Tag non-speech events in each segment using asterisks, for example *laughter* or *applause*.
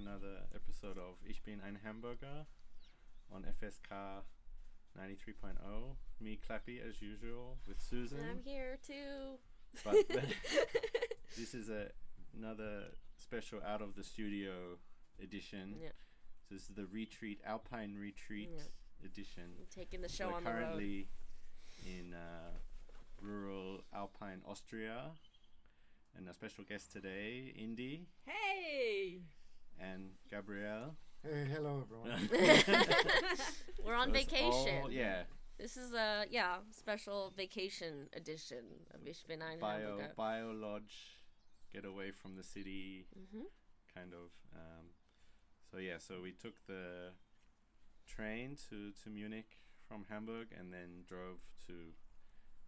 another episode of Ich bin ein Hamburger on FSK 93.0. Me, Clappy, as usual, with Susan. I'm here too. But *laughs* *laughs* this is a, another special out of the studio edition. Yeah. So this is the retreat, Alpine Retreat Yeah. edition. I'm taking the show We're on the road. currently in uh, rural Alpine Austria, and a special guest today, Indy Hey! And Gabrielle. Hey, hello everyone. *laughs* *laughs* We're on So vacation. all- yeah, This is a yeah special vacation edition of Ich bin ein bio Hamburger. bio lodge, get away from the city, Mhm. kind of. Um, so yeah, so we took the train to to Munich from Hamburg, and then drove to.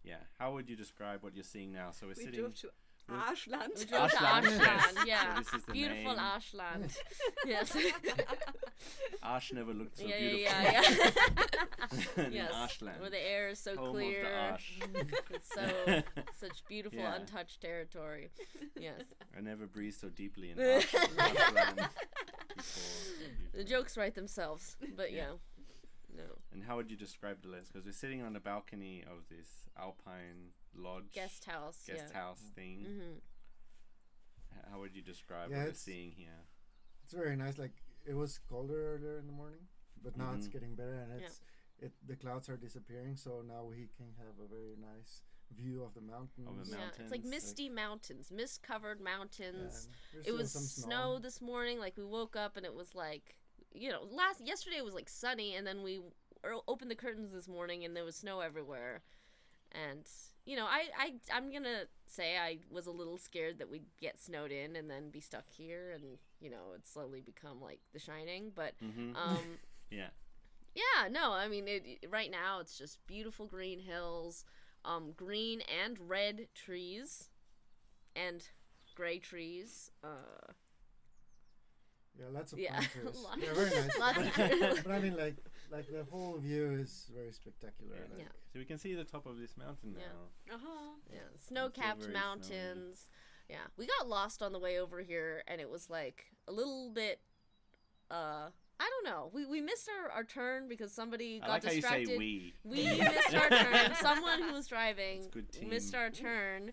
Yeah, how would you describe what you're seeing now? So we're We sitting. drove to we- Arschland. We drove to Mm. Ashland, yes. Ashland, yeah. this Beautiful name. Ashland. *laughs* yes. Ash never looked so yeah, beautiful. yeah, yeah, *laughs* yeah. yes. Ashland. Where the air is so home clear. of the Ash. Mm. It's so *laughs* such beautiful Yeah. untouched territory. Yes. I never breathed so deeply in Ash- Ashland before. The jokes write themselves, but Yeah. yeah. No. And how would you describe the lens? Because we're sitting on the balcony of this alpine lodge Guest house. guest yeah. house thing. hmm How would you describe Yeah, what we're seeing here? it's very nice. Like it was colder earlier in the morning, but now it's Mhm. getting better, and Yeah. it's it. The clouds are disappearing, so now we can have a very nice view of the mountains. the Yeah, it's like mountains, like- misty mountains, mist covered mountains. and it was some snow this morning. Like we woke up and it was like, you know, last yesterday it was like sunny, and then we opened the curtains this morning and there was snow everywhere. And you know, I I I'm gonna say I was a little scared that we'd get snowed in and then be stuck here, and you know, it slowly become like The Shining. But Mm-hmm. *laughs* um, yeah. yeah, no, I mean, it, it- right now it's just beautiful green hills, um, green and red trees, and gray trees. Uh, Yeah, lots of Yeah, *laughs* pine trees. lots- yeah, very nice. *laughs* lots of but, trees. but I mean, like, like the whole view is very spectacular. Yeah. Like, Yeah. So we can see the top of this mountain Yeah. now. Uh-huh. yeah, snow-capped very mountains. Yeah, we got lost on the way over here, and it was like a little bit. Uh, I don't know. We we missed our, our turn because somebody I got like how you distracted. say we. We missed our *laughs* turn. Someone who was driving It's good team. missed our turn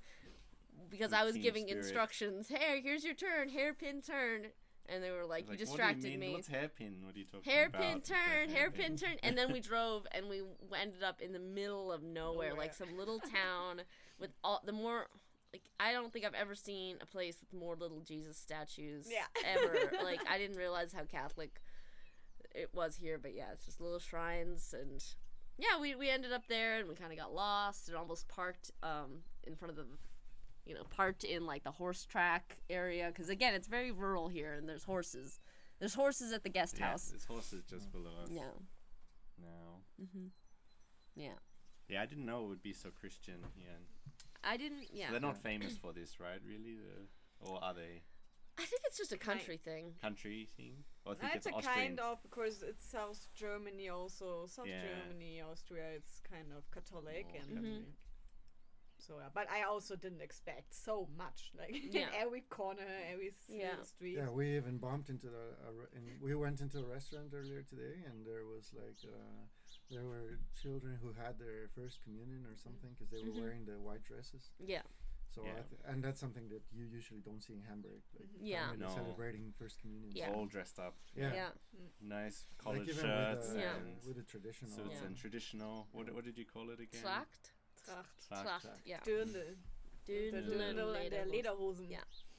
because Good I was giving spirit. instructions. Hey, here's your turn, hairpin turn, and they were like, Like, "You what do you distracted mean? me." What's hairpin? What are you talking Hairpin about? turn, Okay, hairpin turn, and then we *laughs* drove, and we ended up in the middle of nowhere, like some little town with all the more. Like I don't think I've ever seen a place with more little Jesus statues Yeah. ever. *laughs* like I didn't realize how Catholic it was here, but yeah, it's just little shrines and yeah, we we ended up there and we kind of got lost and almost parked um in front of the you know, parked in like the horse track area cuz again, it's very rural here and there's horses. There's horses at the guest Yeah, house. this horse is just below us Yeah. now. Mm-hmm. Yeah. Yeah, I didn't know it would be so Christian here. I didn't Yeah. So yeah. they're not famous for this, right? Really, the, or are they I think it's just a country thing. country thing? Or I think It's it's a Austrian. kind of because it's South Germany also. South Yeah. Germany, Austria, it's kind of Catholic More and Mhm. Catholic. So yeah. But I also didn't expect so much. Like *laughs* Yeah. in every corner, every Yeah. street. Yeah, we even bumped into the. A, in, we went into a restaurant earlier today, and there was like uh, there were children who had their first communion or something because they were Mhm. wearing the white dresses. Yeah. So Yeah. I th- and that's something that you usually don't see in Hamburg. Like Yeah. No. celebrating first communion. Yeah. All dressed up, Yeah. Yeah. nice Like collared even shirts with the, Yeah. and with the traditional. suits Yeah. and traditional. What what did you call it again? Tracht. Tracht. Tracht. Tracht. Yeah. Dirndl. Dirndl The and Dirndl and the Lederhosen. Lederhosen. Yeah.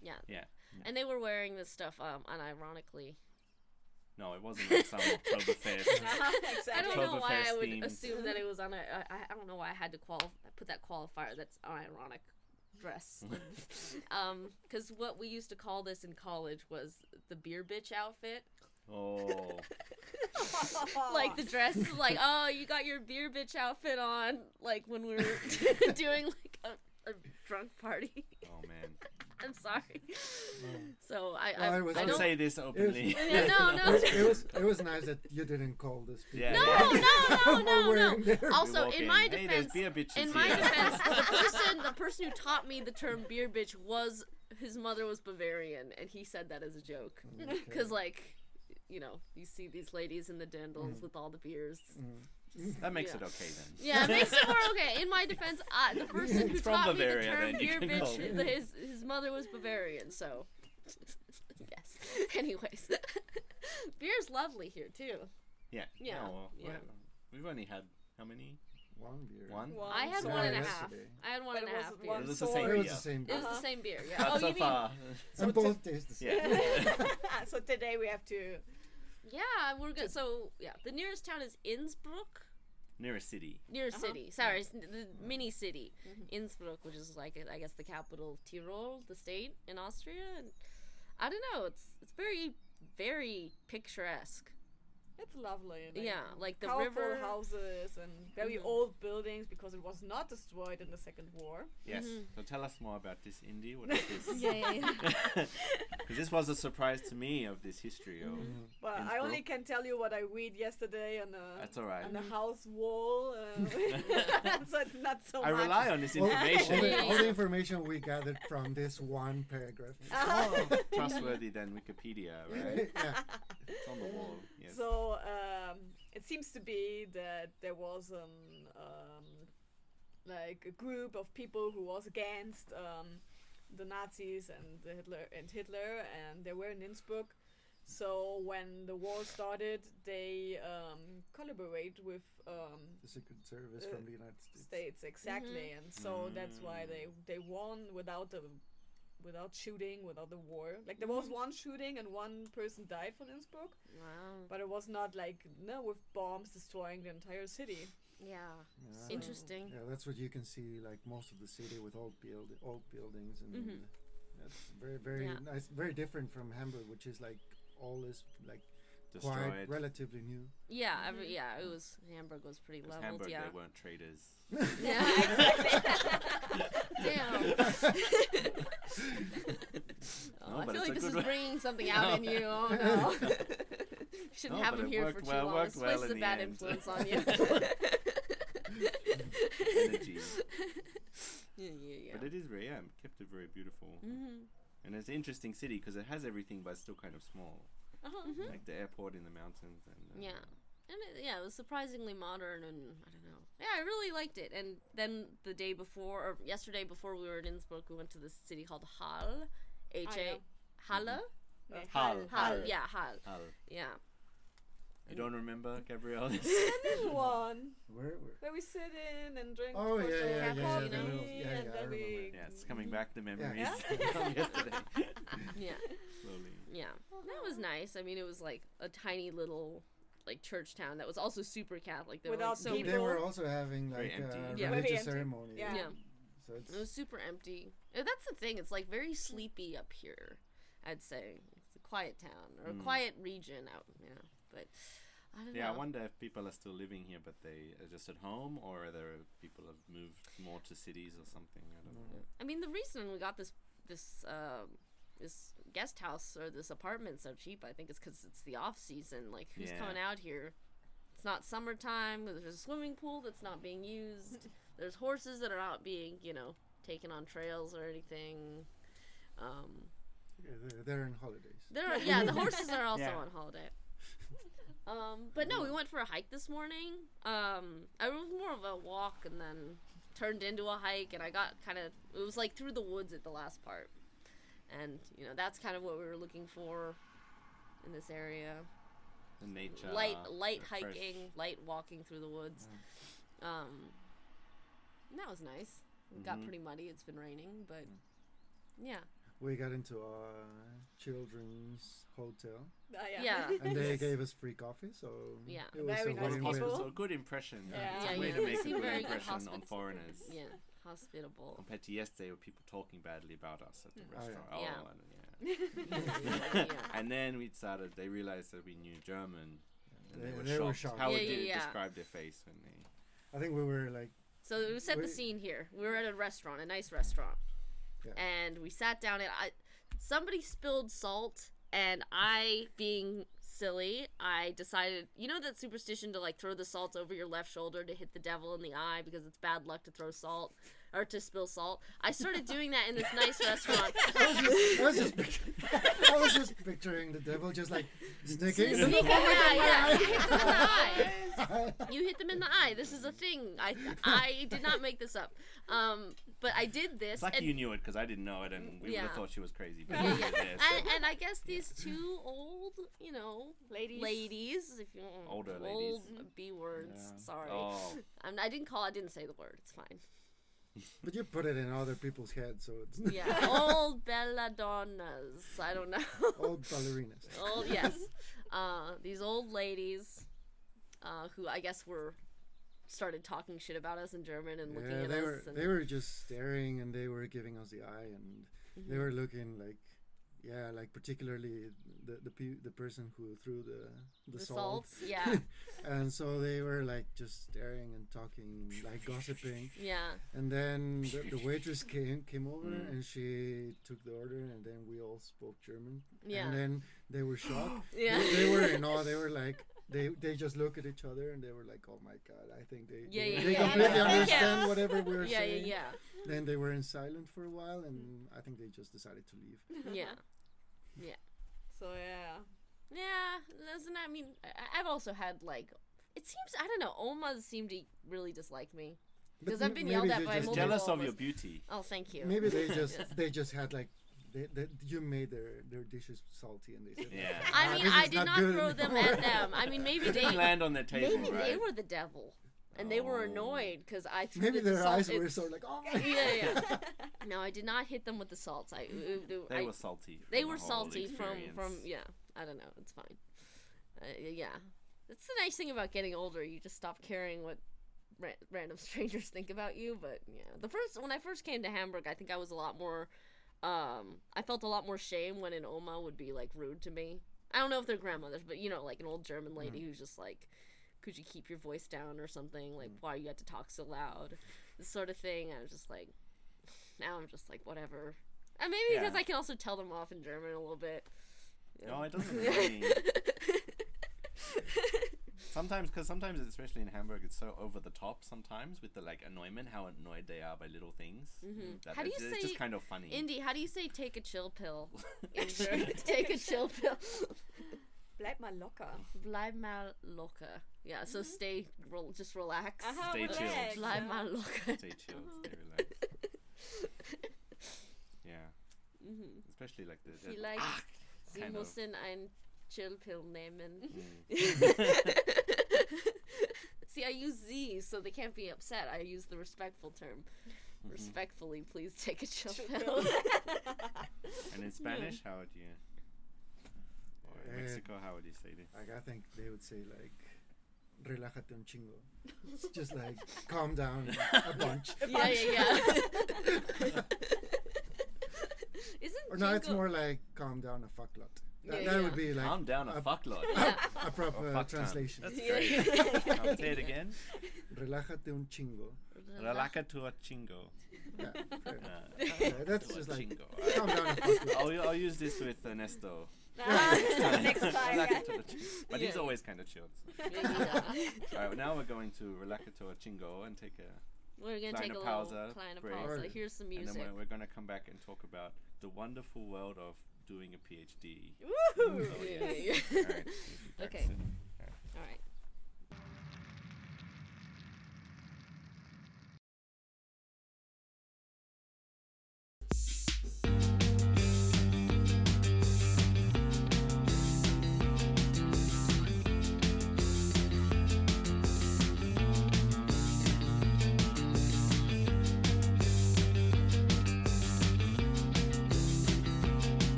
Yeah. Yeah. And they were wearing this stuff um unironically. No, it wasn't like some *laughs* Oktoberfest. exactly. I don't know why I would themed. assume that it was on a. I, I- I don't know why I had to qual put that qualifier. That's ironic dress. *laughs* um, because what we used to call this in college was the beer bitch outfit. Oh, Like the dress, is like *laughs* oh, you got your beer bitch outfit on. Like when we were *laughs* doing like a, a drunk party. oh man. *laughs* I'm sorry. Mm. So I Well, I, I was- I Don't don't. say this openly. Yeah, no, no. it, it was it was nice that you didn't call this. people Yeah, No, yeah. no, no, no, no. wearing Also, walk in my Hey, defense, beer in my here. defense, the person the person who taught me the term beer bitch was his mother was Bavarian, and he said that as a joke. Okay. Because, like, you know, you see these ladies in the dirndls Mm. with all the beers. That makes Yeah. it okay then. Yeah, it makes it more okay. In my *laughs* defense, I, the person who from taught Bavaria, me the term beer bitch, his, his mother was Bavarian, so. *laughs* yes. Anyways. *laughs* Beer's lovely here, too. Yeah. Yeah, Oh, well, yeah. well, We've only had how many? One beer. One. One I had soy. one and a half. yesterday. I had one But and it a was half one beers. It was the soy. same It was beer. the same It beer. was Uh-huh. the same beer, yeah. But oh, so you mean far, And both taste the same. Yeah. so today we have to. Yeah, we're good. So yeah, the nearest town is Innsbruck, Nearest city. Nearest Uh-huh. city. Sorry, it's the mini city, Innsbruck, which is like I guess the capital of Tyrol, the state in Austria. And I don't know. It's it's very very picturesque. It's lovely. Yeah, like the river. houses and very Mhm. old buildings because it was not destroyed in the Second War. Yes. Mhm. So tell us more about this Indy. What is this? *laughs* Yeah, yeah, yeah. *laughs* Because this was a surprise to me of this history of. Mm-hmm. But I only can tell you what I read yesterday on the That's all right. on the house wall. Uh, *laughs* so it's not so I much. rely on this All, all, information. the, all the information we gathered from this one paragraph. Uh-huh. More trustworthy than Wikipedia, right? yeah. It's on the wall. Yes. So um, it seems to be that there was um, um, like a group of people who was against um, the Nazis and the Hitler and Hitler, and they were in Innsbruck. So when the war started, they um, collaborate with um, The Secret Service Uh, from the United States. states exactly, and so that's why they they won without the without shooting, without the war. Like there was one shooting and one person died from Innsbruck, Wow. but it was not like no with bombs destroying the entire city. Yeah. Yeah. Interesting. Yeah, that's what you can see. Like most of the city with old build, old buildings, and Mhm. that's very, very Yeah. nice. Very different from Hamburg, which is like all is like quite Destroyed. relatively new. Yeah, every, yeah, it was Hamburg was pretty Because leveled, Hamburg, yeah. they weren't traders. *laughs* *laughs* Yeah, exactly. *laughs* Damn. oh, No, I feel like this is one. bringing something out in you. Oh no. Shouldn't No, have him here for too well- long. worked It's well places in a bad end. influence on you. Energy. yeah, yeah, yeah. But it is very, yeah, kept it very beautiful. mm-hmm. And it's an interesting city because it has everything, but it's still kind of small. Uh-huh. Like the airport in the mountains. and uh, Yeah. And it, yeah, it was surprisingly modern, and I don't know. Yeah, I really liked it. And then the day before, or yesterday before we were in Innsbruck, we went to this city called Hall. H yeah. Halle? Yeah. Hall. Hall. Hall. Yeah, Hall. Hull. Yeah. You don't remember, Gabrielle? *laughs* The little *laughs* one Where, where? where we sit in and drink. Oh, hot yeah, chocolate yeah, yeah, yeah, coffee, the little- yeah, yeah, and I then remember. yeah, it's coming back the memories Yeah. *laughs* from yesterday. Yeah. Slowly. Yeah. That was nice. I mean, it was like a tiny little like church town that was also super Catholic. There were, like, Without so They were also having like empty. uh, Yeah. Religious empty. ceremony. Yeah. Yeah. So it's It was super empty. That's the thing. It's like very sleepy up here. I'd say it's a quiet town or a Mm. quiet region out. Yeah, but I don't Yeah, I wonder if people are still living here, but they are just at home, or are there people have moved more to cities or something. I don't know. I mean, the reason we got this this um this guest house or this apartment so cheap, I think, is because it's the off season. Like, who's Yeah. coming out here? It's not summertime. There's a swimming pool that's not being used. *laughs* There's horses that are not being, you know, taken on trails or anything. Um, yeah, they're, they're in holidays. There are, yeah, the *laughs* horses are also Yeah. on holiday. Um, but no, we went for a hike this morning. Um, I was more of a walk and then turned into a hike, and I got kind of it was like through the woods at the last part, and you know that's kind of what we were looking for in this area. The nature. light, light the fresh- hiking, light walking through the woods. Um, and that was nice. It got pretty muddy. It's been raining, but yeah, We got into a children's hotel, Ah, yeah. Yeah. *laughs* and they gave us free coffee. So Yeah. it was Very a nice win-win. people. So a good impression. Yeah. It's Yeah, a way yeah, to make a good very impression on foreigners. yeah, hospitable. Compared to yesterday, with people talking badly about us at the Mm. Oh, yeah. restaurant. Yeah. Oh, and, yeah. yeah. *laughs* *laughs* and then we started. They realized that we knew German. And they, They- were, they shocked. were shocked. How Yeah, would yeah, you yeah. describe their face when they? I think we were like, So we set the scene here. We were at a restaurant, a nice restaurant, And we sat down. And I, somebody spilled salt, and I, being silly, I decided, you know, that superstition to like throw the salt over your left shoulder to hit the devil in the eye because it's bad luck to throw salt or to spill salt. I started doing that in this nice restaurant. *laughs* I was just, picturing, *laughs* I was just picturing the devil just like sneaking. Sneak- yeah, yeah. You hit them in the eye. *laughs* eye. You hit them in the eye. This is a thing. I I did not make this up. Um, but I did this. It's like and, you knew it because I didn't know it, and we would have thought she was crazy. But yeah, you yeah. did so- And, and I guess these two old, you know, Ladies. ladies, if you Older old ladies. B words. Yeah. Sorry, Oh, I'm, I didn't call. I didn't say the word. It's fine. But you put it in other people's heads, so it's Yeah, *laughs* old belladonnas. I don't know. old ballerinas. *laughs* old yes. Uh, these old ladies, uh, who I guess were started talking shit about us in German and looking Yeah, at they us. were and, they were just staring and they were giving us the eye and they Mhm. were looking like yeah like particularly the the pe- the person who threw the the, the salt salts. Yeah, *laughs* and so they were like just staring and talking like gossiping yeah. and then the, the waitress came came over Mm. and she took the order and then we all spoke German Yeah. and then they were shocked *gasps* Yeah. they, they were in awe they were like they, they just look at each other and they were like, "Oh my god! I think they Yeah, they, yeah, they yeah. completely Yeah. understand whatever we're Yeah, saying." yeah, yeah, Then they were in silent for a while, and I think they just decided to leave. *laughs* yeah, yeah. So yeah. Yeah, doesn't I mean I, I've also had like it seems I don't know Omas seem to really dislike me because I've been yelled at by just- multiple jealous of your beauty. Oh, thank you. Maybe they *laughs* just they just had like they, they, you made their their dishes salty and they said, Yeah. "Ah, I mean, I did not good throw them at them. I mean, maybe they didn't land on the table, maybe right? they were the devil, and they were Oh. annoyed because I threw Maybe the their salt eyes were sort of like, oh. *laughs* Yeah, yeah. *laughs* No, I did not hit them with the salts. I, I, They I- were salty. they were whole salty from from yeah. I don't know. It's fine. Uh, yeah, that's the nice thing about getting older. You just stop caring what ra- random *laughs* strangers think about you. But yeah, the first when I first came to Hamburg, I think I was a lot more. Um, I felt a lot more shame when an Oma would be like rude to me. I don't know if they're grandmothers, but you know, like an old German lady Mm. who's just like, "Could you keep your voice down?" or something Mm. like, "Why you had to talk so loud?" This sort of thing. I was just like, now I'm just like whatever. And maybe because I can also tell them off in German a little bit. you No, it doesn't really. *laughs* Sometimes, because sometimes, especially in Hamburg, it's so over the top. Sometimes with the like annoyment, how annoyed they are by little things. Mhm. That How do it's, you it's say just kind of funny. Indy, how do you say take a chill pill? *laughs* *laughs* Take a chill pill. *laughs* Bleib mal locker. Bleib mal locker. Yeah, so stay, rel- just relax. Aha, Stay chill. relax, Bleib mal locker. Stay chill, stay relaxed. Yeah, Mhm. especially like the. the Vielleicht, Sie kind of. müssen ein chill pill nehmen. Mm. *laughs* See, I use Z, so they can't be upset. I use the respectful term. Mhm. Respectfully, please take a chill Chill pill. pill. *laughs* And in Spanish, how would you? Or in Uh, Mexico, how would you say this? Like I think they would say like, relájate un chingo. It's just like calm down a *laughs* bunch. yeah, yeah, yeah. Isn't Or no, it's more like calm down a fuck lot. That, Yeah, that yeah. would be like Calm down a a- fuckload. *laughs* Yeah. a proper Or fuck ton. translation. That's Yeah. great. Now, say it again. *laughs* Relájate un chingo. Relaca to a chingo. Yeah, fair. Uh, Yeah, that's a just like chingo. calm down a fuck lot. I'll, I'll use this with Ernesto. Ah, *laughs* Next time. Relaca yeah. to a chi- But he's always kind of chilled. so. Yeah. Alright, now we're going to Relaca to a chingo and take a. We're gonna take a Kleine little Pause, kleine break. pause. Here's some And then we're, we're going to come back and talk about the wonderful world of doing a PhD. Woohoo! Oh, Yeah, yeah, yeah. Alright, we'll be back Okay. All right. *laughs*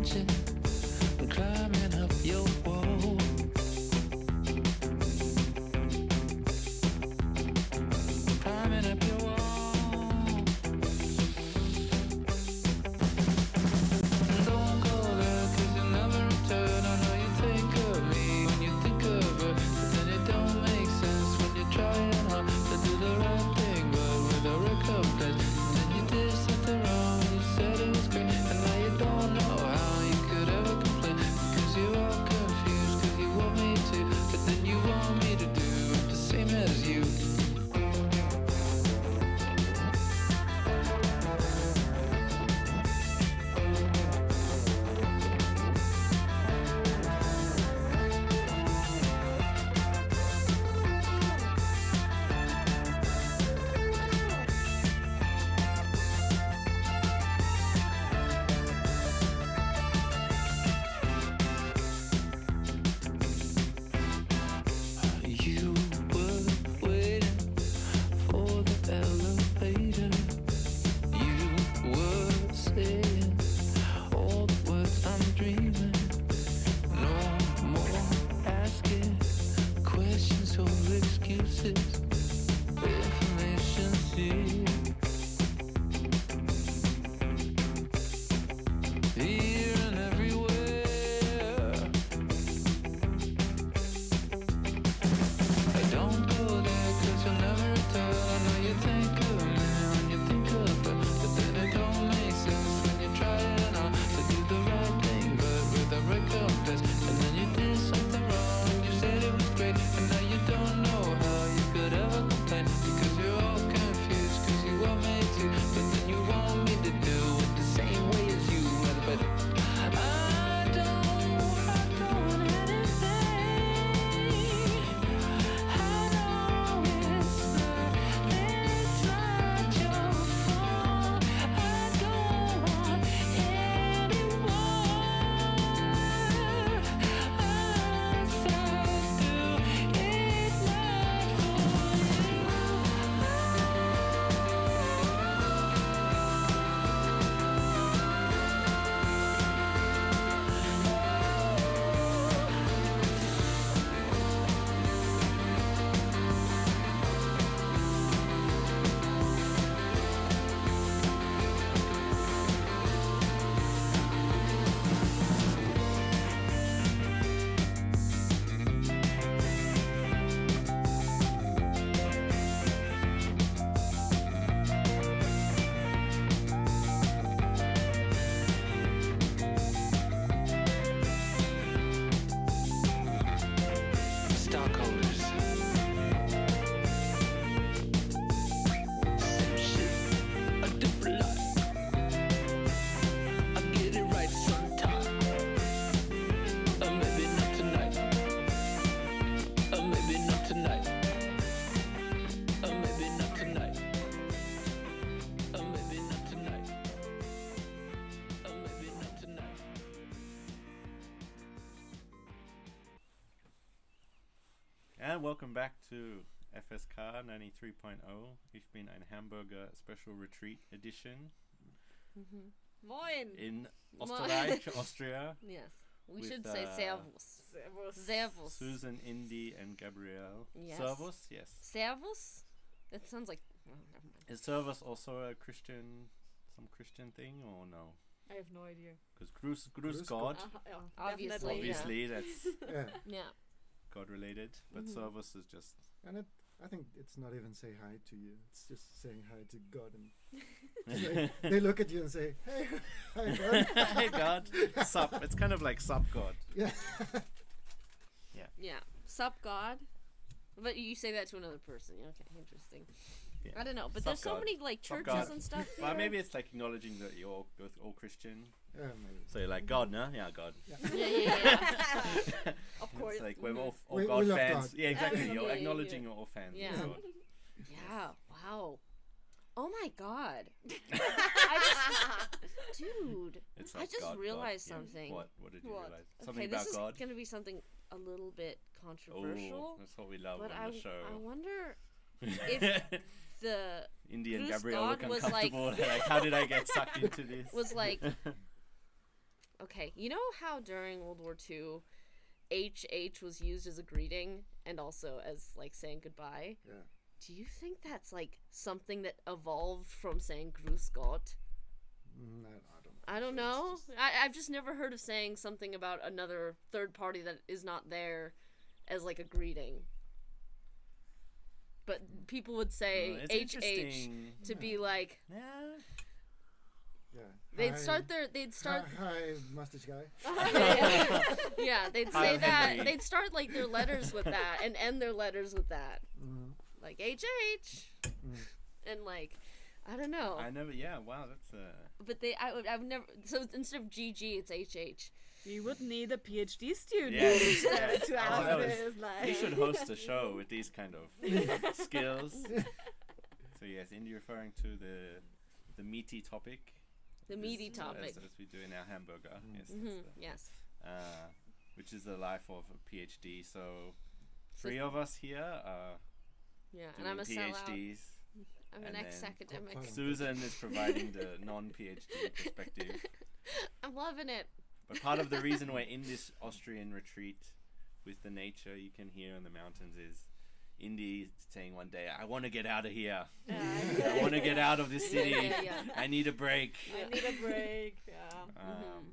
I'm And welcome back to FSK 93.0. Ich bin ein Hamburger Special Retreat Edition Mhm. Moin! in Österreich, *laughs* Austria. Yes. We With, should say uh, servus. Servus. Servus. Susan, Indy, and Gabrielle. Yes. Servus, yes. Servus? That sounds like. Oh. Is servus also a Christian, some Christian thing or no? I have no idea. Because Grus, Grus Grüß Gott, Uh, yeah, Obviously, definitely. obviously that's *laughs* Yeah, Yeah. God related, but Mhm. servus is just and it, I think it's not even say hi to you. It's just saying hi to God, and *laughs* they, they look at you and say, "Hey, *laughs* hi God." *laughs* hey God, sup. It's kind of like sup God. yeah. Yeah. Sup, God? But you say that to another person. Okay, interesting. Yeah. I don't know, but Sup, there's so many like churches and stuff. Well, maybe it's like acknowledging that you're all, all Christian. Yeah. So you're like God, no? Yeah, God. Yeah, yeah, yeah. *laughs* Of course. It's like we're all, all We- we God love fans. God. Yeah, exactly. Yeah, You're yeah, acknowledging you're all fans. Yeah. of God. yeah. Wow. Oh my God. *laughs* I just, dude. It's I just God, God. realized Yeah. something. What? What did you What? realize? Something okay, about this is gonna be something a little bit Oh, controversial. that's what we love but on I, the show. I wonder if *laughs* the Indian Bruce Gabrielle look God was like- uncomfortable. like, how did I get sucked into this? was like okay, you know how during World War II, HH was used as a greeting and also as like saying goodbye. Yeah. Do you think that's like something that evolved from saying Gruß Gott? Mm, I, I don't. I don't know. just- I, I've just never heard of saying something about another third party that is not there as like a greeting. But people would say it's HH interesting. to be like Yeah. Yeah. they'd Hi- start their they'd start Hi, hi mustache guy. *laughs* yeah, yeah, they'd Hi, say that Henry. they'd start like their letters with that and end their letters with that Mhm. like HH Mm. and like I don't know I never. Yeah. Wow. That's uh. but they I would I've never so instead of GG it's HH You would need a PhD student Yeah, to- yeah. to ask that this. Like, You should host a show with these kind of *laughs* skills. *laughs* So yes, Indy referring to the the meaty topic. The meaty as- topic As, as we do in our hamburger. Yes. that's hmm yes uh, which is the life of a PhD. So three of us here are yeah and I'm a sellout PhDs. I'm an ex-academic. Susan is providing the *laughs* non-PhD perspective. *laughs* I'm loving it But part of the reason we're in *laughs* this Austrian retreat with the nature you can hear in the mountains is Indy saying one day, I want to get out of here. Yeah, I want to get out of this city. yeah yeah I need a break. I need a break. Yeah. Um,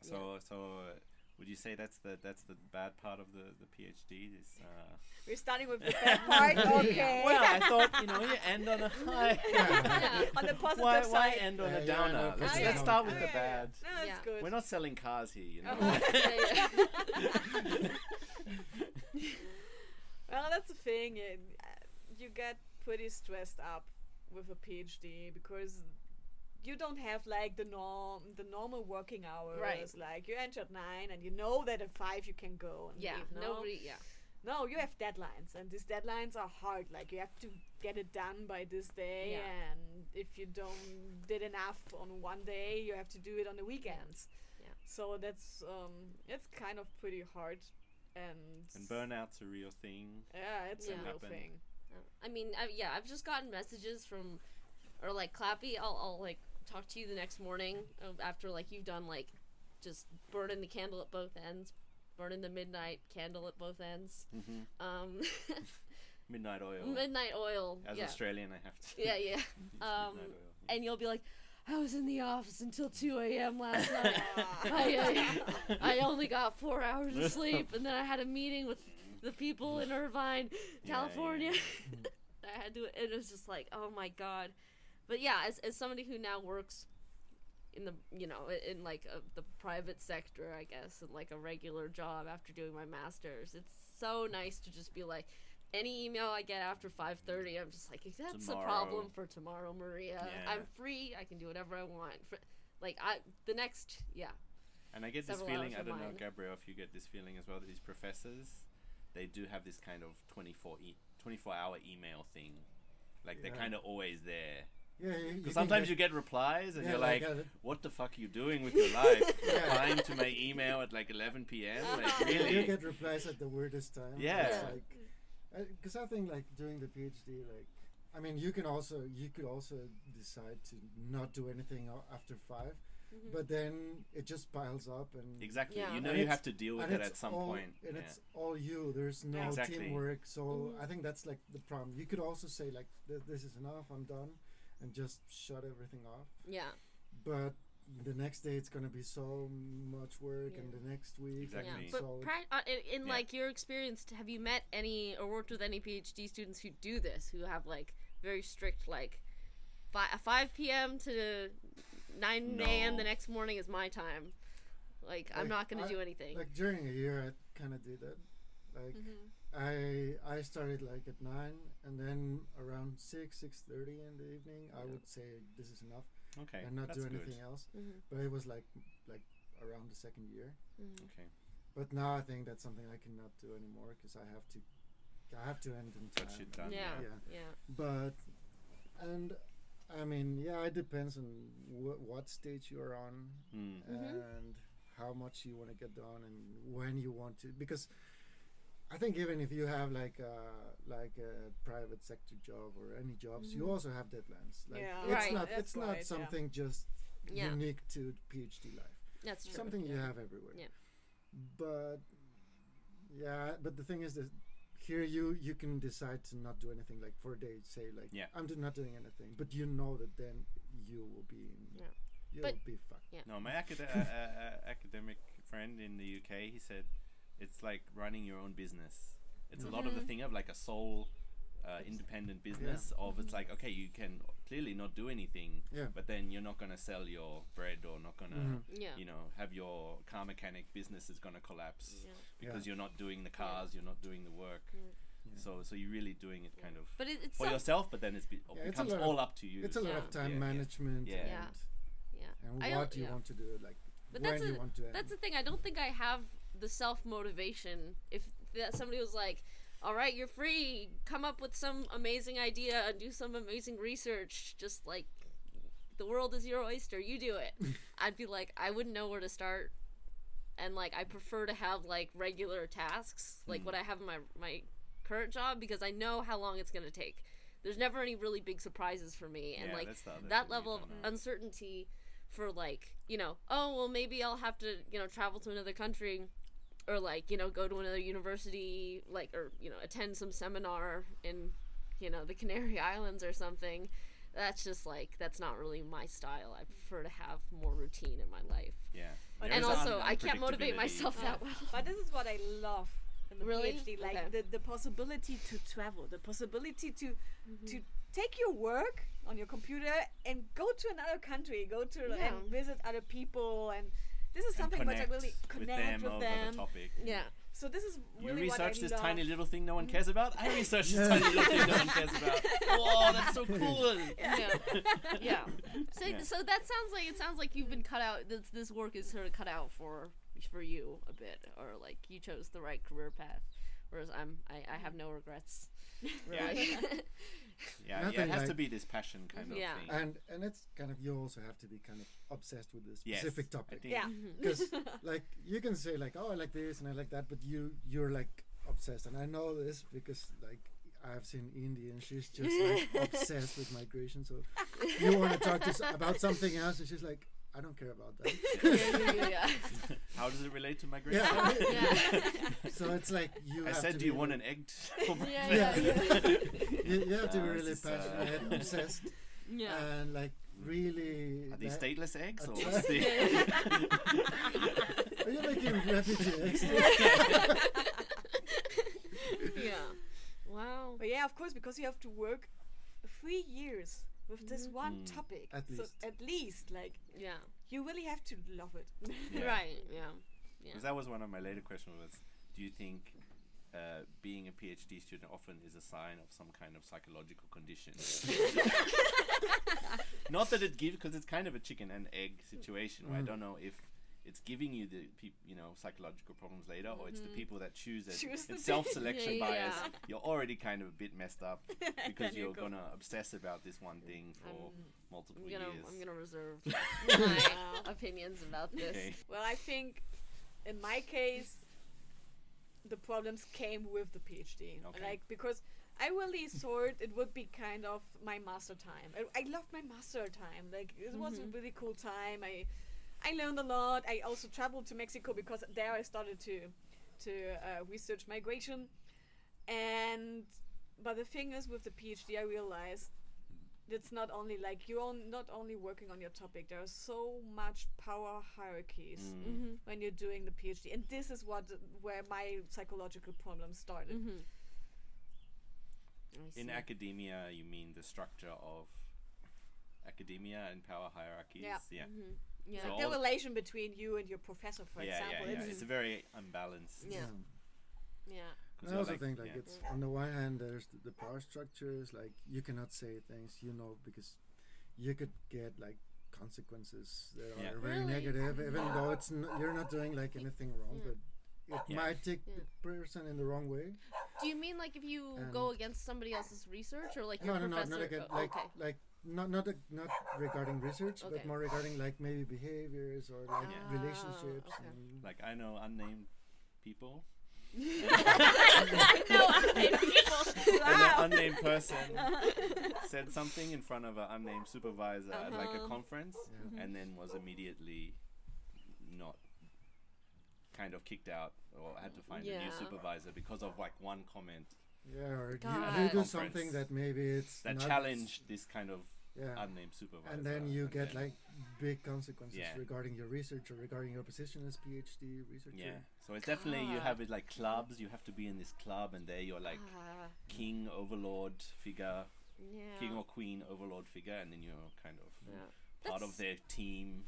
so, so uh, would you say that's the that's the bad part of the the PhD? Is uh, We're starting with the *laughs* bad part. Okay. well, I thought you know you end on a *laughs* high. Yeah. on the positive why, why end on Yeah, a yeah, I know, downer? let's, you let's start with Oh, the yeah, yeah. bad. No, that's Yeah. good. We're not selling cars here, you know. Yeah, yeah. *laughs* Well, that's the thing. It, you get pretty stressed up with a PhD because you don't have like the norm, the normal working hours. Right. Like you enter at nine and you know that at five you can go. And yeah leave, no? nobody yeah No, you have deadlines, and these deadlines are hard. Like you have to get it done by this day, Yeah. and if you don't did enough on one day, you have to do it on the weekends. Yeah. So that's um, it's kind of pretty hard, and And burnout's a real thing. yeah, it's Yeah. a real Happen. thing. I mean, I, yeah, I've just gotten messages from, or like Clappy. I'll, I'll like talk to you the next morning uh, after like you've done like, just burning the candle at both ends, burning the midnight candle at both ends. hmm Um, *laughs* Midnight oil. midnight oil. As yeah. Australian, I have to. Yeah, yeah. *laughs* Um, midnight oil. And you'll be like, I was in the office until two a.m. last *laughs* night. I, uh, I only got four hours of sleep, and then I had a meeting with the people in Irvine, Yeah, California. *laughs* I had to. It was just like, oh my god. But yeah, as as somebody who now works in the you know in like a, the private sector, I guess, in like a regular job after doing my masters, it's so nice to just be like. Any email I get after 5:30, I'm just like, that's a problem for tomorrow, Maria. Yeah. I'm free. I can do whatever I want. For, like I, the next, yeah, And I get this feeling, I don't know, mine. Gabrielle, if you get this feeling as well, that these professors, they do have this kind of 24, e- 24 hour email thing. Like they're kind of always there. Yeah, you, you Because sometimes get- you get replies and yeah, you're like, uh, what the fuck are you doing with your life? *laughs* Yeah. Replying to my email at like 11 p.m.? Like, *laughs* really? you get replies at the weirdest time. Yeah. It's Yeah. like, because I think like doing the PhD, like, I mean, you can also you could also decide to not do anything after 5 Mm-hmm. but then it just piles up and Exactly. Yeah. You know And you have to deal with and it at some all, point. and Yeah. it's all you. There's no Exactly. teamwork. So Mhm. I think that's like the problem. You could also say like, "Th- "This is enough. I'm done," and just shut everything off. yeah, But the next day it's gonna be so much work, and the next week, Exactly. yeah. But so pra- uh, in, in Yeah. like your experience, have you met any or worked with any PhD students who do this, who have like very strict like fi- 5 p.m. to 9 a.m. the next morning is my time. Like, I'm not gonna do anything. like during a year I kind of did that. Like Mhm. I I started like at nine, and then around six six thirty in the evening, I would say this is enough Okay. and not that's do good. anything else. Mhm. But it was like like around the second year. Mhm. Okay. But now I think that's something I cannot do anymore because I have to I have to end in Got time. shit done. Yeah. Yeah. Yeah. But and I mean yeah, it depends on wh- what stage you're on Mm. And how much you want to get done and when you want to because I think even if you have like a like a private sector job or any jobs, you Mhm. also have deadlines. Like Yeah. it's Right, not that's it's right, not yeah. something just Yeah. unique to PhD life. That's true. something you have everywhere. Yeah. But yeah, but the thing is that here you you can decide to not do anything like for a day. Say like Yeah. I'm do- not doing anything, but you know that then you will be in, Yeah. you'll But- be fucked. No, my acad- uh, uh, uh, academic friend in the UK, he said it's like running your own business. It's a lot of the thing of like a sole uh, independent business of it's like okay, you can clearly not do anything, Yeah. but then you're not gonna sell your bread or not gonna Mhm. Yeah. you know have your car mechanic business is gonna collapse Yeah. because Yeah. you're not doing the cars, you're not doing the work. Yeah. Yeah. So so you're really doing it kind of But it, it's for yourself, but then it's be- Yeah, it's a becomes lot of- all up to you. It's a lot Yeah. of time Yeah, yeah. management Yeah. and, Yeah. yeah. and what don't- you yeah. want to do, like But when that's you a- want to. That's the thing. I don't think I have the self motivation. If that somebody was like, "All right, you're free. Come up with some amazing idea and do some amazing research. Just like the world is your oyster. You do it." *laughs* I'd be like, I wouldn't know where to start. And like, I prefer to have like regular tasks, like what mm-hmm. I have in my my current job, because I know how long it's gonna take. There's never any really big surprises for me, and Yeah, like that's the other that level of uncertainty for like you know oh well maybe i'll have to you know travel to another country or like you know go to another university like or you know attend some seminar in you know the canary *laughs* islands or something that's just like that's not really my style i prefer to have more routine in my life Yeah. But and also i can't motivate unpredictability. myself that well But this is what I love in the Really? PhD, like Okay. the, the possibility to travel, the possibility to Mm-hmm. to take your work on your computer and go to another country, go to Yeah. and visit other people, and this is something which I really with connect them with them. the topic. yeah So this is You really what I research this love. tiny little thing no one mm. cares about. I *laughs* research this tiny little thing no one cares about. *laughs* Whoa, that's so cool. yeah *laughs* yeah so, Yeah. so that sounds like it sounds like you've been cut out this this work is sort of cut out for for you a bit or like you chose the right career path whereas i'm i, I have no regrets really Yeah, yeah, Nothing it has to be this passion kind of thing. and and it's kind of you also have to be kind of obsessed with this specific I topic. Yeah. *laughs* because like you can say like oh i like this and i like that but you you're like obsessed and i know this because like i've seen indy and she's just like *laughs* obsessed with migration so you want to talk to s- about something else and she's like i don't care about that *laughs* yeah, yeah, yeah. *laughs* How does it relate to migration? Yeah. Yeah. *laughs* so it's like you I have said, to do you be want an egg t- for Yeah, breakfast? yeah, you, you have to be Uh, really this is, uh, obsessed yeah. and like really Are these stateless eggs or Attra- what's the? are you making refugee eggs yeah wow But yeah, of course, because you have to work three years with this Mm-hmm. one Mm. topic. At so least. at least, like, yeah you really have to love it. Yeah. *laughs* *laughs* right yeah yeah Because that was one of my later questions was, do you think uh, being a PhD student often is a sign of some kind of psychological condition? *laughs* Not that it gives, because it's kind of a chicken and egg situation where I Mm. don't know if it's giving you the peop you know psychological problems later, or it's the mm-hmm. people that choose it. Choose it's self-selection Yeah, bias. yeah. You're already kind of a bit messed up *laughs* because Then you you're go. gonna obsess about this one thing for multiple I'm gonna years. I'm gonna reserve *laughs* my *laughs* uh, opinions about this. Okay. Well, I think in my case, the problems came with the PhD. Okay. Like, because I really thought it would be kind of my master time. I, I loved my master time. Like, it was a mm-hmm. really cool time. I I learned a lot. I also traveled to Mexico because there I started to to uh, research migration. And but the thing is, with the PhD, I realized it's not only like you're on, not only working on your topic. There are so much power hierarchies Mm. Mm-hmm. when you're doing the PhD, and this is what where my psychological problems started. Mm-hmm. In academia, you mean the structure of academia and power hierarchies? Yeah. Yeah. Mm-hmm. Yeah. So Like the relation between you and your professor, for yeah, example. yeah, yeah. It's, It's a very unbalanced. Yeah. Yeah. I also like- think like yeah. it's on the one hand there's the, the power structures like you cannot say things you know because you could get like consequences that Yeah. are very Really? negative even though it's n- you're not doing like anything wrong Yeah. but it Yeah. might take Yeah. the person in the wrong way Do you mean like if you go against somebody else's research or like no your no no professor? not again, oh, like okay. like not not a, not regarding research Okay. but more regarding like maybe behaviors or like Yeah. relationships okay. and Like I know unnamed people, *laughs* no, unnamed people. *laughs* and an unnamed person *laughs* uh-huh. said something in front of an unnamed supervisor at like a Uh-huh. conference, Yeah. Mm-hmm. and then was immediately not kind of kicked out or had to find a new supervisor because of like one comment Yeah, or you, God. you do something that maybe it's that not- challenged this kind of Yeah. unnamed supervisor. and then you and get then- like big consequences Yeah. regarding your research or regarding your position as PhD researcher. yeah. So it's definitely you have it like clubs. You have to be in this club, and there you're like Ah, king overlord figure, yeah. king or queen overlord figure, and then you're kind of yeah. part That's- of their team.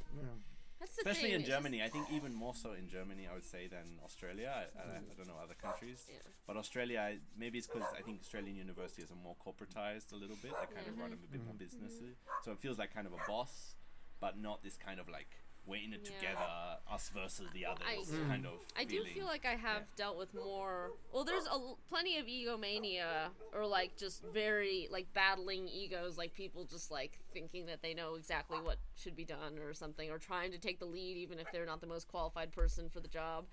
Yeah. That's the Especially thing, in it's just- Germany, I think even more so in Germany, I would say than Australia. I, I, I don't know other countries, Yeah. but Australia, maybe it's because I think Australian universities are more corporatized a little bit. They kind of run them a bit more Mhm. businessy, so it feels like kind of a boss, but not this kind of like we're in it Yeah. together, us versus the others I- kind of. I do feel like I have dealt with more. Well, there's a, plenty of egomania, or like just very like battling egos, like people just like thinking that they know exactly what should be done or something, or trying to take the lead even if they're not the most qualified person for the job.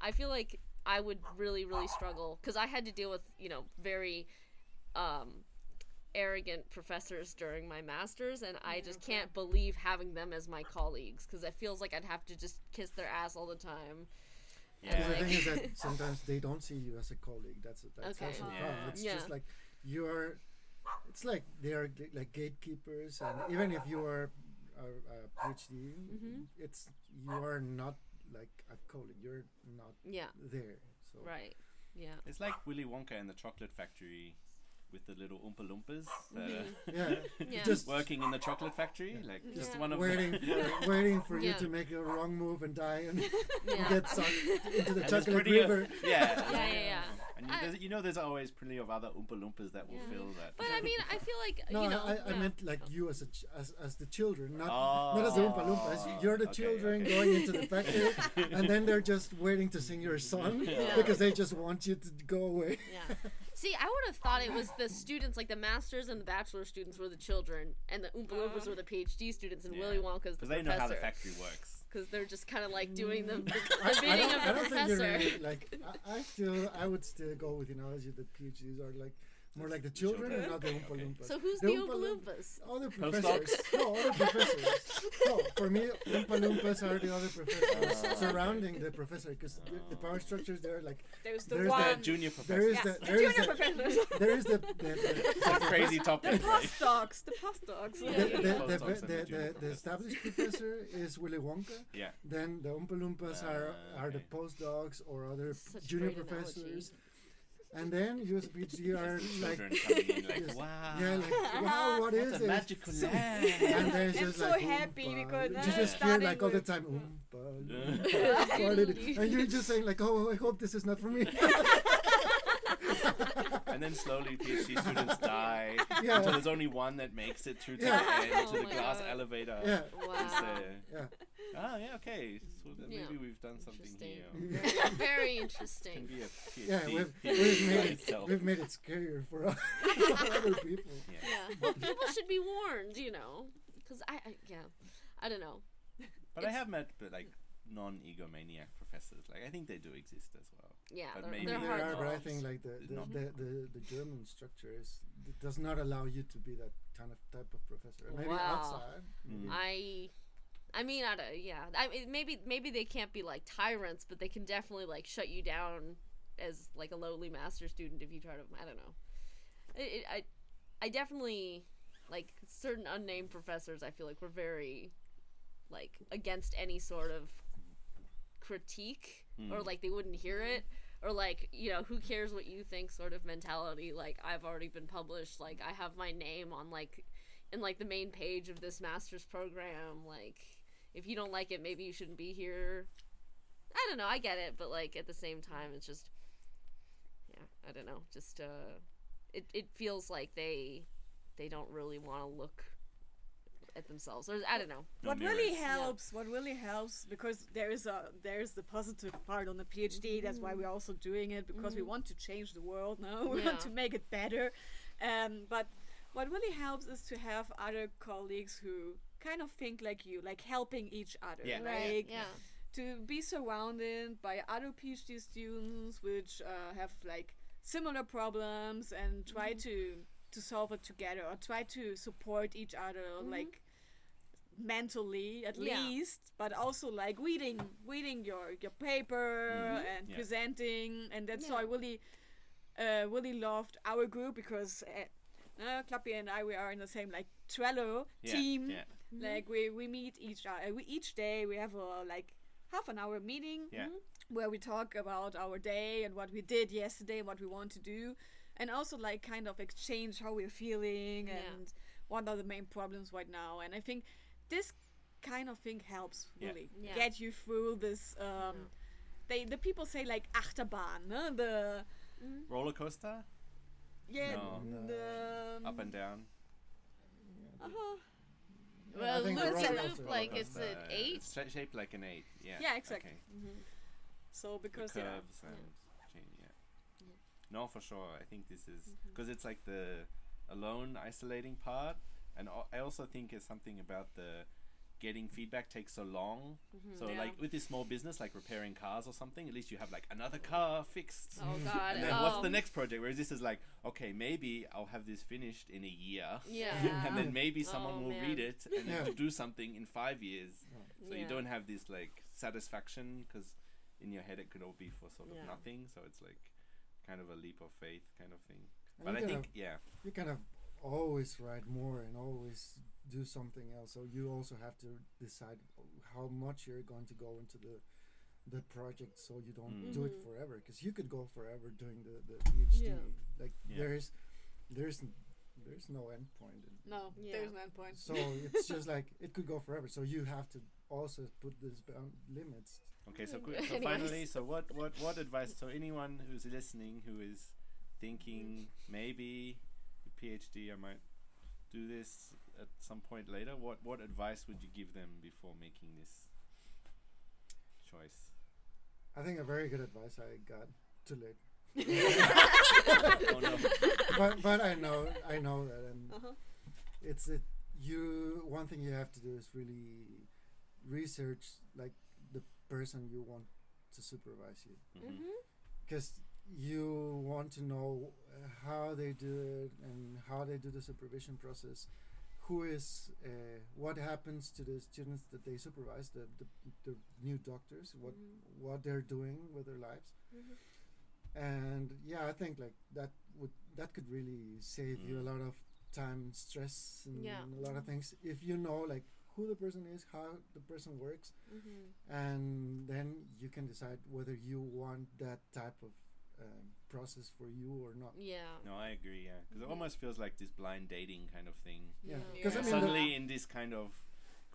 I feel like I would really, really struggle because I had to deal with you know very um, arrogant professors during my masters, and I just can't believe having them as my colleagues because it feels like I'd have to just kiss their ass all the time. Yeah. Because the thing is that *laughs* sometimes they don't see you as a colleague. That's that's Okay. also the Yeah. problem. It's Yeah. just like you're. It's like they are g- like gatekeepers, and even if you are a, a PhD, Mhm. it's you are not like a colleague. You're not Yeah, there. So right. Yeah. It's like Willy Wonka in the chocolate factory with the little Oompa Loompas that Mhm. yeah, Yeah. *laughs* uh, just working in the chocolate factory. Like just Yeah. one of waiting the for *laughs* waiting for you to make a wrong move and die and *laughs* Yeah. get sucked into the And chocolate pretty, uh, river. yeah. Yeah, yeah, yeah. And you, I- you know, there's always plenty of other Oompa Loompas that will Yeah. fill that. But I mean, I feel like No, you know. I, I yeah. meant like you as a ch- as, as the children, not oh, not as the Oompa Loompas. You're the okay, children okay. going into the factory, and then they're just waiting to sing your song Yeah. because they just want you to go away. Yeah. See, I would have thought it was the students, like the masters and the bachelor students, were the children, and the Oompa Loompas uh-huh. were the PhD students, and Yeah. Willy Wonka's the professor. Because they know how the factory works. Because they're just kind of like doing the, mm. the, *laughs* the bidding of the don't think you're professor. really like. I, I still, I would still go with the analogy that PhDs are like more like the children and not the Oompa Okay. Loompas. So who's The the Oompa Oompa Loom- Loompas? Other professors. *laughs* no, other professors. No, for me, Oompa Loompas are the other professors Ah. surrounding the professor because the, the power structures there, are like There's the There's The junior there is professor. yeah, the the there is junior the professors. *laughs* there is the the, the, It's a crazy the topic. The postdocs. Yeah. the, the, Yeah. the, Postdocs the, the the, junior the, the established professor is Willy Wonka. Yeah. Then the Oompa Loompas are, Ah, are the okay. postdocs or other Such junior great analogy. professors. And then you as a PhD are like, in like, Yes. wow. yeah, like, wow, what is What a this? magical So- land. and then it's I'm just so like, oh, happy because Loompa. now you just hear like all the time, oh, Yeah. Loompa, what it is. and you're just saying like, oh, I hope this is not for me. *laughs* *laughs* and then slowly PhD students die Yeah. until there's only one that makes it through to Yeah. the end, to Oh the glass God. elevator. yeah, Wow. Just, yeah. ah, yeah, okay. So then Yeah. maybe we've done something here. Yeah. Very Can interesting. be a PhD. Yeah, we've, *laughs* PhD we've made it, itself. we've made it scarier *laughs* for other people. Yeah. Yeah. Well, people should be warned, you know, because I, I, yeah, I don't know. But I have met but like non-egomaniac professors. Like I think they do exist as well. Yeah, But they're, maybe they're they hard are, but I think like the It's the, the, the, the German structure is it does not allow you to be that kind of type of professor. Maybe Wow. outside. maybe. Mm. I, I mean, I don't, yeah. I mean, maybe maybe they can't be like tyrants, but they can definitely like shut you down as like a lowly master student if you try to. I don't know. It, it, I, I definitely like certain unnamed professors. I feel like were very, like against any sort of critique or Mm. like they wouldn't hear it or like you know who cares what you think sort of mentality like i've already been published like i have my name on like in like the main page of this master's program like if you don't like it maybe you shouldn't be here i don't know i get it but like at the same time it's just yeah i don't know just uh it, it feels like they they don't really want to look at themselves or i don't know No what really mirrors. helps, what really helps, because there is a there is the positive part on the PhD. That's why we're also doing it because we want to change the world *laughs* No, We want to make it better. Um, but what really helps is to have other colleagues who kind of think like you, like helping each other. Yeah. Like yeah to be surrounded by other PhD students which uh, have like similar problems and try to to solve it together or try to support each other like mentally at Yeah. least, but also like reading reading your your paper Mhm. and Yeah. presenting, and that's why I really uh, really loved our group because. Uh, uh, Klappy and I, we are in the same like Trello Yeah, team. Yeah. Like we, we meet each uh, we, each day. We have a like half an hour meeting Yeah. where we talk about our day and what we did yesterday and what we want to do, and also like kind of exchange how we're feeling Yeah. and what are the main problems right now. And I think this kind of thing helps really Yeah. get you through this. Um, They the people say like Achterbahn, no? the Roller coaster, yeah No. No. the up and down. uh-huh. Well, think the loop roller coaster- loop, like roller it's an eight. it's sha- shaped like an eight. Yeah. Yeah, exactly. Okay. so The because yeah. curves and change. Yeah. No, for sure. I think this is because it's like the alone, isolating part, and I also think it's something about the getting feedback takes so long. Mm-hmm. So Yeah. like with this small business, like repairing cars or something, at least you have like another car fixed. Oh god. *laughs* And then oh. what's the next project? Whereas this is like, okay, maybe I'll have this finished in a year. Yeah. *laughs* and then maybe oh, someone Oh, will man. read it and Yeah. *laughs* do something in five years. So you don't have this like satisfaction because in your head it could all be for sort of Yeah. nothing. So it's like kind of a leap of faith kind of thing. And But I think of- yeah, you kind of always write more and always do something else. So you also have to decide how much you're going to go into the the project, so you don't Mm. do it Mhm. forever. Because you could go forever doing the the PhD. Yeah. Like Yeah. there's there's there's no end point. In, No, Yeah. there's no end point. so it's just *laughs* like it could go forever. So you have to also put these bound limits. Okay, so, Mm, quick, so finally, so what, what, what advice? So anyone who's listening who is thinking maybe a PhD, I might do this at some point later. What what advice would you give them before making this choice? I think a very good advice I got too late. oh *laughs* no! *laughs* but but I know I know that and Uh-huh. it's it you one thing you have to do is really research like the person you want to supervise you Mhm. Mhm. Because you want to know uh, how they do it and how they do the supervision process who is uh, what happens to the students that they supervise the the, the new doctors what Mhm. what they're doing with their lives Mhm. and yeah i think like that would that could really save you a Mm. lot of time stress and Yeah. a lot of things if you know like who the person is how the person works Mhm. and then you can decide whether you want that type of um, process for you or not Yeah. No, I agree. Yeah, because it almost feels like this blind dating kind of thing. yeah Yeah. because Yeah. i mean Suddenly in this kind of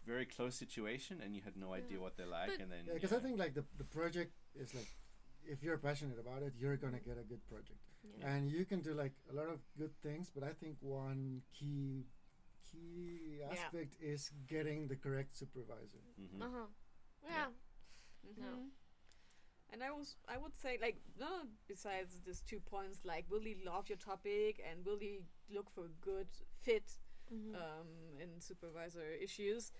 very close situation, and you had no idea what they're like, But- and then yeah because i think like the, the project is like if you're passionate about it you're gonna get a good project Yeah. and you can do like a lot of good things but i think one key key Yeah. aspect is getting the correct supervisor Mhm. Uh huh. Yeah. Yeah. Mhm. No. And I was, I would say, like, no, besides these two points, like, really love your topic and really look for a good fit Mhm. um, in supervisor issues,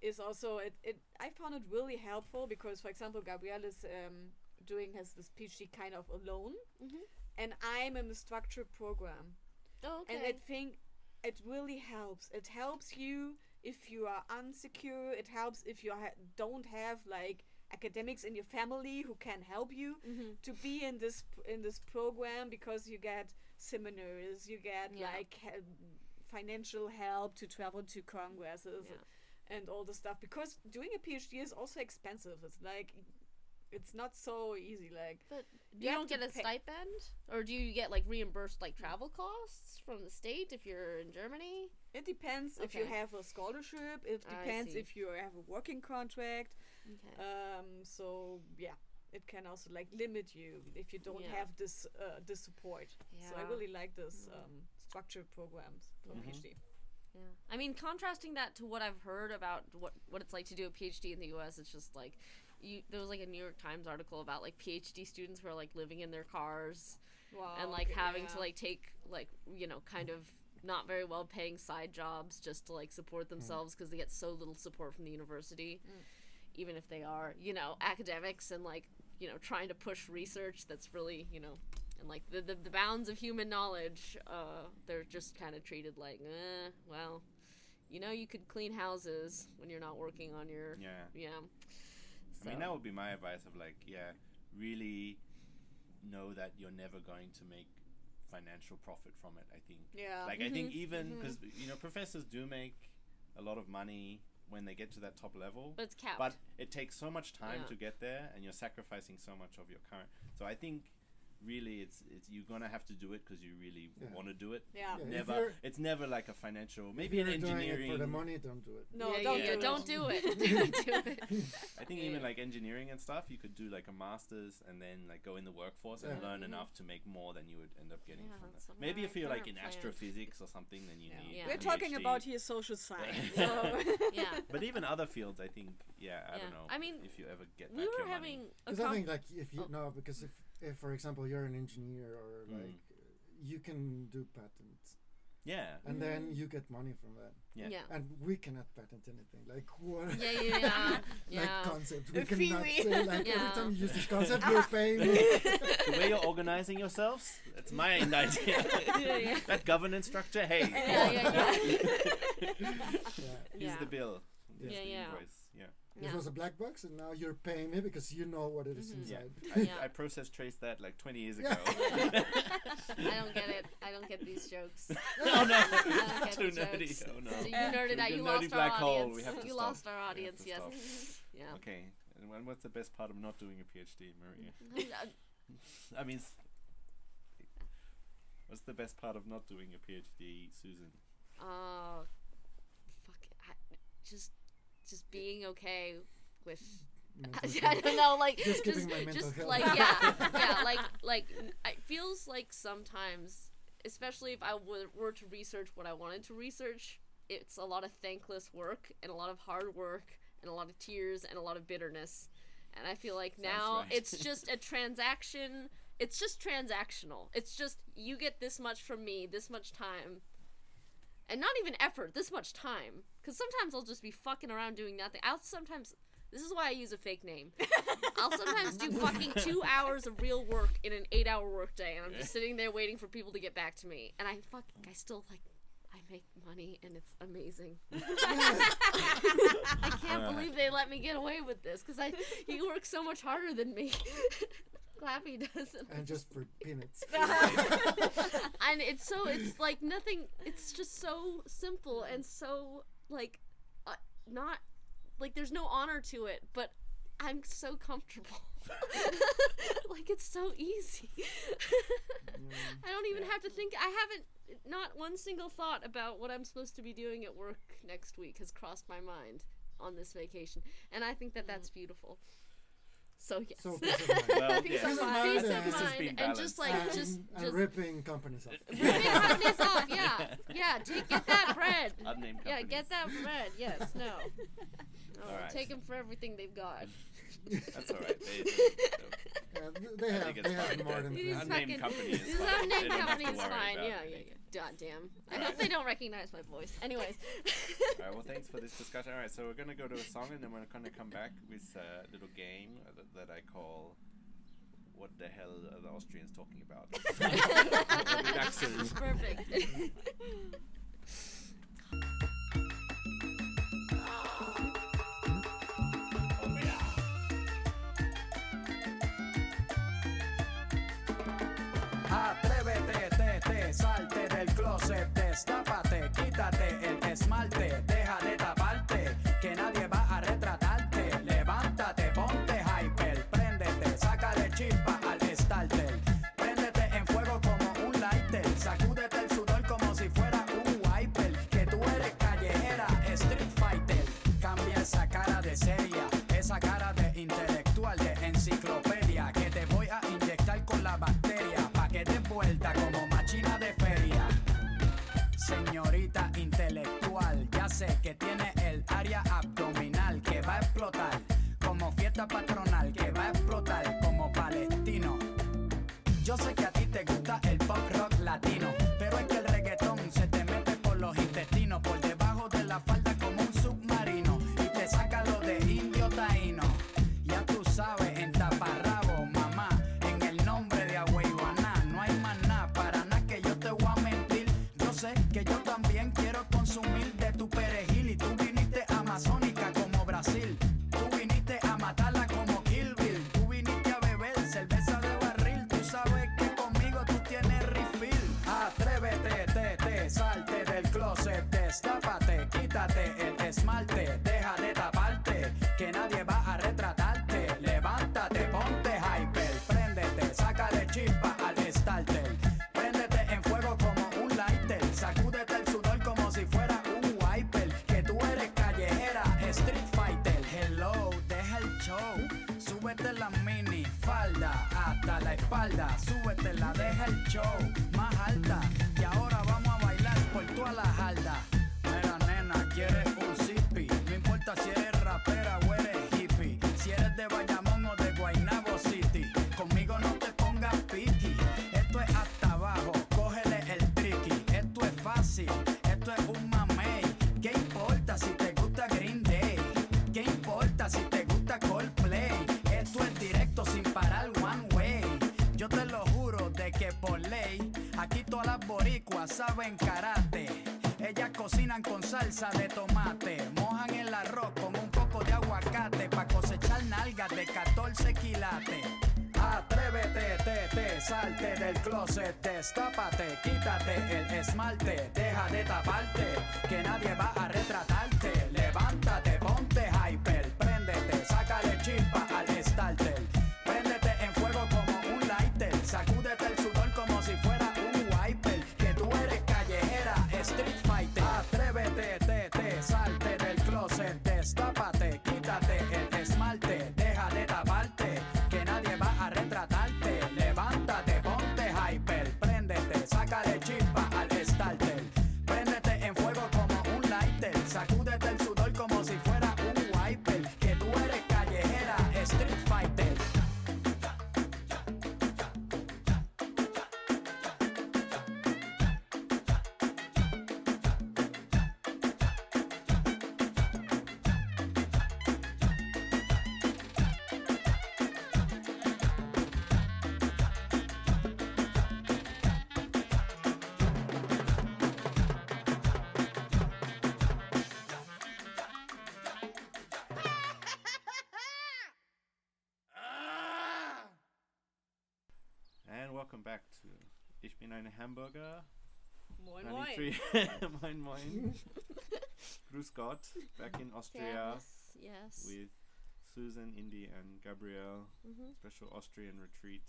is also it, it. I found it really helpful because, for example, Gabrielle is um, doing has this PhD kind of alone, Mhm. and I'm in the structured program. Oh, okay. And I think it really helps. It helps you if you are unsecure. It helps if you ha- don't have like academics in your family who can help you Mhm. to be in this in this program because you get seminars, you get Yeah. like he- financial help to travel to congresses Yeah. and all the stuff. Because doing a PhD is also expensive. It's like it's not so easy. Like But You you don't get a stipend, or do you get like reimbursed like travel costs from the state if you're in Germany? It depends if you have a scholarship. It depends if you have a working contract. Okay. Um, so yeah, it can also like limit you if you don't Yeah. have this uh, this support. Yeah. So I really like this Mm. um, structured programs for Mhm. PhD. Yeah. I mean, contrasting that to what I've heard about what what it's like to do a PhD in the U.S., it's just like you. There was like a New York Times article about like PhD students who are like living in their cars Wow. and like okay, having to like take like you know kind of not very well paying side jobs just to like support themselves because they get so little support from the university Mm. even if they are you know academics and like you know trying to push research that's really you know and like the the, the bounds of human knowledge uh they're just kind of treated like eh, well you know you could clean houses when you're not working on your Yeah. yeah. I mean, that would be my advice of like, yeah, really know that you're never going to make financial profit from it. I think. Yeah. Like, I think Mhm, even because you know professors do make a lot of money when they get to that top level, but it's capped. but it takes so much time Yeah. to get there, and you're sacrificing so much of your current. So I think. Really, it's it's you're gonna have to do it because you really Yeah. want to do it. Yeah. Yeah, Never, it's never like a financial. Maybe in you're doing engineering. it for the money, don't do it. No, yeah, don't yeah, do it. don't do it. *laughs* *laughs* don't do it. I think Yeah, even like engineering and stuff, you could do like a master's and then like go in the workforce and Yeah. learn Mhm. enough to make more than you would end up getting Yeah, from that. Maybe if you're like in plan. astrophysics or something, then you Yeah. need. Yeah. We're talking PhD. about here social *laughs* science. So yeah. But even other fields, I think, yeah, I Yeah. don't know. I mean, if you ever get We were your having a Because I think like if you Oh. no, because if, if for example you're an engineer or Mm. like you can do patents Yeah, and then Mhm. you get money from that, yeah. yeah. and we cannot patent anything. Like what? Yeah, yeah, *laughs* yeah. like yeah. concept. We cannot theory. say like Yeah. every time you use this concept, *laughs* you're paying the way you're organizing yourselves, that's my *laughs* idea. Yeah, yeah. that governance structure, hey, Yeah, come yeah, yeah. Here's Yeah. the bill. Here's Yeah, the yeah. invoice. Yeah. This was a black box, and now you're paying me because you know what it is Mhm. Yeah. inside. I, Yeah. I process traced that like 20 years Yeah. ago. *laughs* I don't get it. I don't get these jokes. *laughs* oh no, I don't get *laughs* too nerdy. jokes. Oh no. So you nerded out. You lost our black hole. audience. We have to you stop. lost our audience. Yes. Yeah. Okay, and what's the best part of not doing a PhD, Maria? I mean, what's the best part of not doing a PhD, Susan? Oh, fuck it. I, just, just being okay with. *laughs* I don't know, like Just just, just like yeah, *laughs* yeah, like like it feels like sometimes, especially if I were, were to research what I wanted to research, it's a lot of thankless work and a lot of hard work and a lot of tears and a lot of bitterness, and I feel like Sounds now right. it's *laughs* just a transaction. It's just transactional. It's just you get this much from me, this much time, and not even effort, this much time. Because sometimes I'll just be fucking around doing nothing. I'll sometimes. This is why I use a fake name. I'll sometimes do *laughs* fucking two hours of real work in an eight hour workday, and I'm just sitting there waiting for people to get back to me. And I fucking, I still like, I make money, and it's amazing. *laughs* I can't Uh. believe they let me get away with this because I, he works so much harder than me. *laughs* Clappy doesn't. and just for peanuts. and it's so it's like nothing it's just so simple and so like uh, not like there's no honor to it but i'm so comfortable. *laughs* Like it's so easy. *laughs* I don't even have to think i haven't not one single thought about what i'm supposed to be doing at work next week has crossed my mind on this vacation. And i think that that's beautiful so yes So *laughs* peace of mind. Well, peace yeah. of mind, mind, peace of mind, and just like and, just and just ripping companies off. *laughs* ripping *laughs* companies off. Yeah, yeah. Take get that bread. Unnamed Yeah, get that bread. Yes, no. no Alright. Take them for everything they've got. That's all right. They, *laughs* Yeah, they have they have more than These plenty. Unnamed fucking- company is This fine. They unnamed don't have company is worry fine. about Yeah, yeah, it. yeah. God damn. I hope they don't recognize my voice. Anyways. All right. Well, *laughs* thanks for this discussion. All right. So we're gonna go to a song, and then we're gonna come back with a little game that, that I call. What the hell are the Austrians talking about? *laughs* With. Perfect. Salte del closet, destápate, quítate el esmalte, deja que tiene el área abdominal que va a explotar como fiesta patronal, que va a explotar como palestino. Yo sé que a ti te gusta el pop rock latino, pero es que el reggaetón se te mete por los intestinos, por debajo de la falda como un submarino y te saca lo de indio taíno. Ya tú sabes, en taparrabo, mamá, en el nombre de Agüeyuaná, no hay más nada, para nada que yo te voy a mentir. Yo sé que yo de tomate, mojan el arroz con un poco de aguacate para cosechar nalgas de 14 quilates. Atrévete, te, te, salte del closet, destápate, quítate el esmalte, welcome back to Ich bin eine Hamburger. Moin moin. 93. *laughs* moin moin. *laughs* Grüß Gott. Back in Austria Servus, yes. with Susan, Indy, and Gabrielle. Mhm. Special Austrian retreat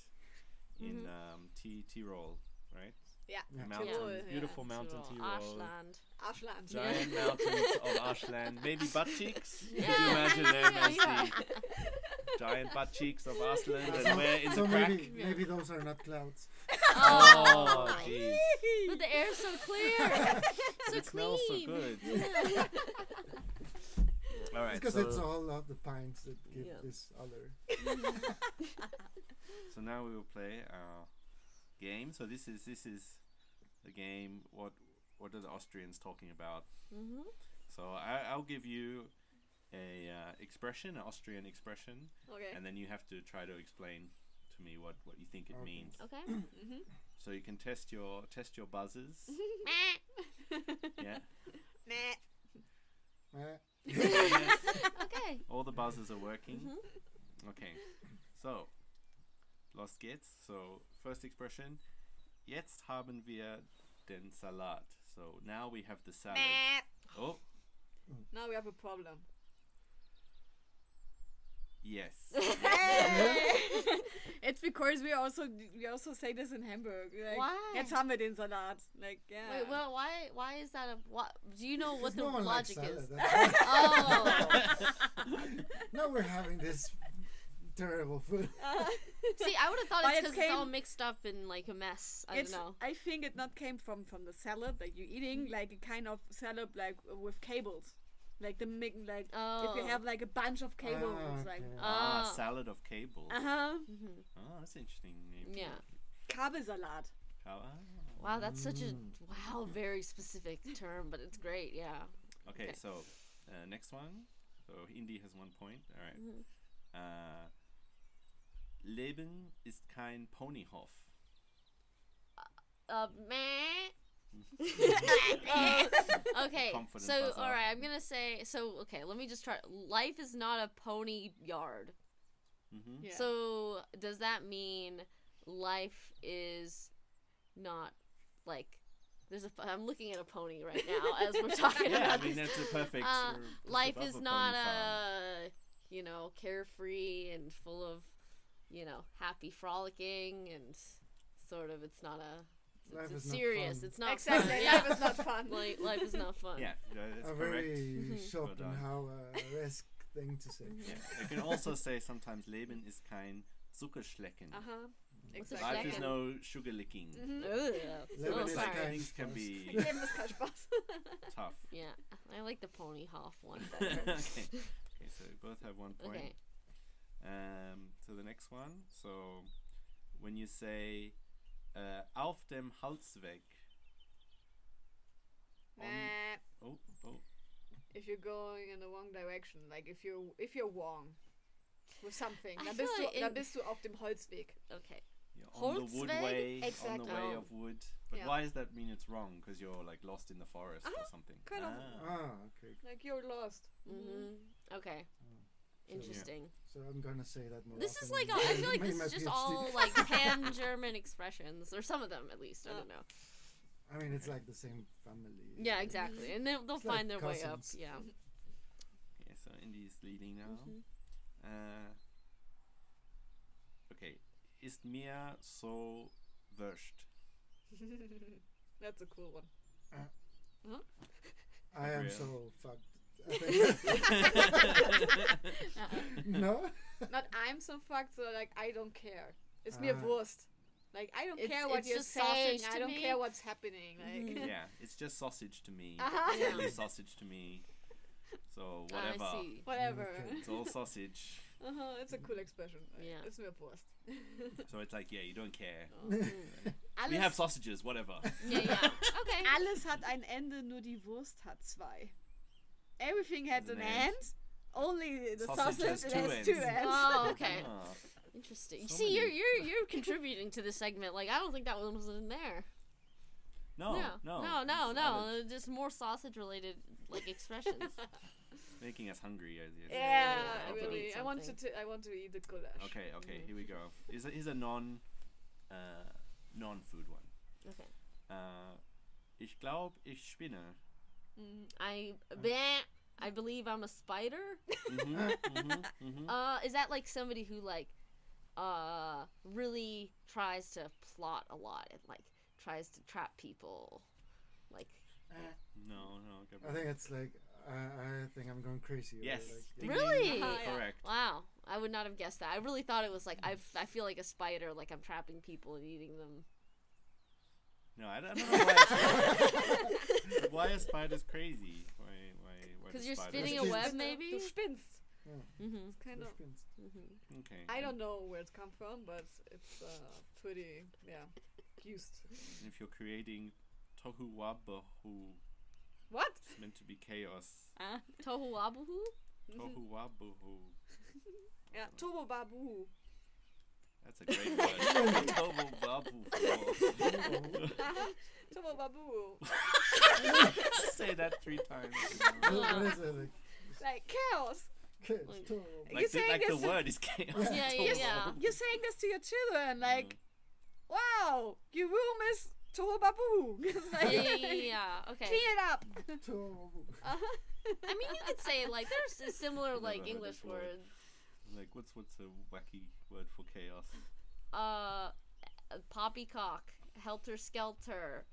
in Mhm. um, T Tyrol, right? Ja, Yeah. Mountain, Tirol, ja. beautiful mountain Tyrol, Tyrol. Ashland. Aschland. Giant *laughs* mountains of Ashland. Maybe butt cheeks. Could you imagine them Yeah, as yeah. the giant butt cheeks of Ashland and where in so the crack? maybe maybe those are not clouds. Oh, jeez. But the air's so clear. *laughs* so It smells so clean. good. *laughs* All right. because so, it's all of the pines that give Yeah. this other. *laughs* so now we will play our game. So this is this is the game. What what are the Austrians talking about? Mhm. So I, I'll give you a uh, expression, an Austrian expression, Okay. and then you have to try to explain to me what, what you think it Okay. means. Okay. *coughs* Mhm. So you can test your test your buzzers. *laughs* yeah. *laughs* Meh. Eh, *laughs* Yes. okay. All the buzzers are working. Mhm. Okay. So, los geht's. So, first expression. Jetzt haben wir den Salat. So, now we have the salad. Meh. Oh, Now we have a problem. Yes. *laughs* it's because we also we also say this in Hamburg. Like, Why? Jetzt haben wir den Salat. Like yeah. Wait, well, why? Why is that a? What? Do you know what because the no one likes logic is? salad. *laughs* Oh. *laughs* now we're having this terrible food. See, I would have thought But it's it because it's all mixed up in like a mess. I don't know. I think it not came from from the salad that you're eating, like a kind of salad like with cables, like the mi- like if you Oh. have like a bunch of cables, Ah, like ah, Ah. salad of cables. uh huh, Mhm. Oh, that's interesting. name. Yeah. Kabelsalat. How- ah. Wow, that's such a Mm. wow, very specific term, but it's great. Yeah. Okay, Okay. so uh, next one. So Indy has one point. All right. Mhm. Uh, Leben ist kein Ponyhof. Uh, meh. *laughs* okay, Confident so buzzer. all right, I'm gonna say so. Okay, let me just try. Life is not a pony yard. Mm-hmm. Yeah. So does that mean life is not like there's a I'm looking at a pony right now *laughs* as we're talking Yeah, I mean this. that's a perfect. Uh, life is a not a you you know, carefree and full of, you know, happy frolicking and sort of it's not a it's, Life it's is not serious. fun. It's not exactly. fun. Yeah. Life is not *laughs* fun. like life is not fun. Yeah, yeah, that's a correct. very *laughs* short Well and how uh, risk thing to say. Yeah, you can also say sometimes Leben ist kein Zuckerschlecken. Uh huh. Exactly. Life is no sugar licking. Mhm. Ugh. Leben Oh, is sorry. Things can Spaß. be Leben ist kein Spaß. tough. Yeah, I like the Ponyhof one *laughs* okay. better. okay, so we both have one point. okay. Um, so the next one. So when you say uh, auf dem Holzweg. On, oh, oh, If you're going in the wrong direction, like if you're if you're wrong with something, I dann feel bist, du, dann bist du auf dem Holzweg. Okay. you're on the wood Holzweg? way, on the Exactly. way Oh. of wood. But Yeah. why does that mean it's wrong? Because you're like lost in the forest or Uh-huh, something. kind of. Ah. Ah, okay. Like you're lost. Mhm. Okay. So- Interesting. So I'm gonna say that more. This is often like in I feel like my- this my is just PhD. all like *laughs* pan German expressions, or some of them at least. I don't know. I mean, it's like the same family. Yeah, exactly, and they'll, they'll It's like find their way up. cousins. Yeah. Okay, so Indy is leading now. Mhm. Uh, okay, ist mir so wurscht. *laughs* That's a cool one. I am Real. so fucked. I think- no. Not I'm so fucked, so like I don't care. It's mir Ah. Wurst. Like I don't It's- care what it's you're just saying. sausage I to don't me. care what's happening. Like Mhm. yeah, it's just sausage to me. *laughs* Uh-huh. Yeah. Only sausage to me. So whatever. I see. whatever. Okay. It's all sausage. Uh huh. It's a cool expression. Yeah. It's mir Wurst. So it's like, yeah, you don't care. Alles, *laughs* We have sausages, whatever. Yeah, yeah. *laughs* Okay. alles hat ein Ende, nur die Wurst hat zwei. Everything had Has an an end. end. Only the Sausage sausage has has, two two ends. ends. Oh, okay. *laughs* Ah, Interesting. So See, you're you're *laughs* you're contributing to the segment. Like I don't think that one was in there. no, no, no, no, no, no. Just more sausage related like expressions. *laughs* Making us hungry as you. Yeah, Yeah, I really. I want to. something. T- I want to eat the goulash. Okay, okay, Mhm. here we go. Is a, is a non, uh, non-food one. okay. Uh, ich glaube, ich spinne. Mm. I bleh, I believe I'm a spider. Mhm, mhm, mhm. Uh, is that like somebody who like, uh, really tries to plot a lot and like tries to trap people, like No, no. I think it's like I, I think I'm going crazy. Yes. Like, Ding, Really? ding. Uh-huh, yeah. Correct. wow. I would not have guessed that. I really thought it was like I I feel like a spider, like I'm trapping people and eating them. No, I don't, I don't know why. *laughs* why are spiders crazy? Why? Why? why Because you're spinning a web, maybe. Du spinnst. Mm-hmm. It's kind of. Mm-hmm. Okay. I don't know where it's come from, but it's uh, pretty, yeah, used. And if you're creating tohu wabohu, What? it's meant to be chaos. Uh, tohu wabohu. Tohu wabohu. Yeah, Turbo Babu. That's a great one. *laughs* Tohu wabohu. Turbo Babu. *laughs* Say that three times. What, what is it like? Like chaos. Kids, Like- terrible. You're the, saying like the word is chaos. Yeah, yeah, Tohu yeah. You're saying this to your children, like, wow, your room is Turbo Babu. *laughs* It's like, Yeah, yeah, yeah, yeah. Okay. Clean it up. Terrible. Uh-huh. I mean, you could say like there's a similar like English this word. Word. Like, what's what's a wacky word for chaos? Uh, poppycock, helter skelter.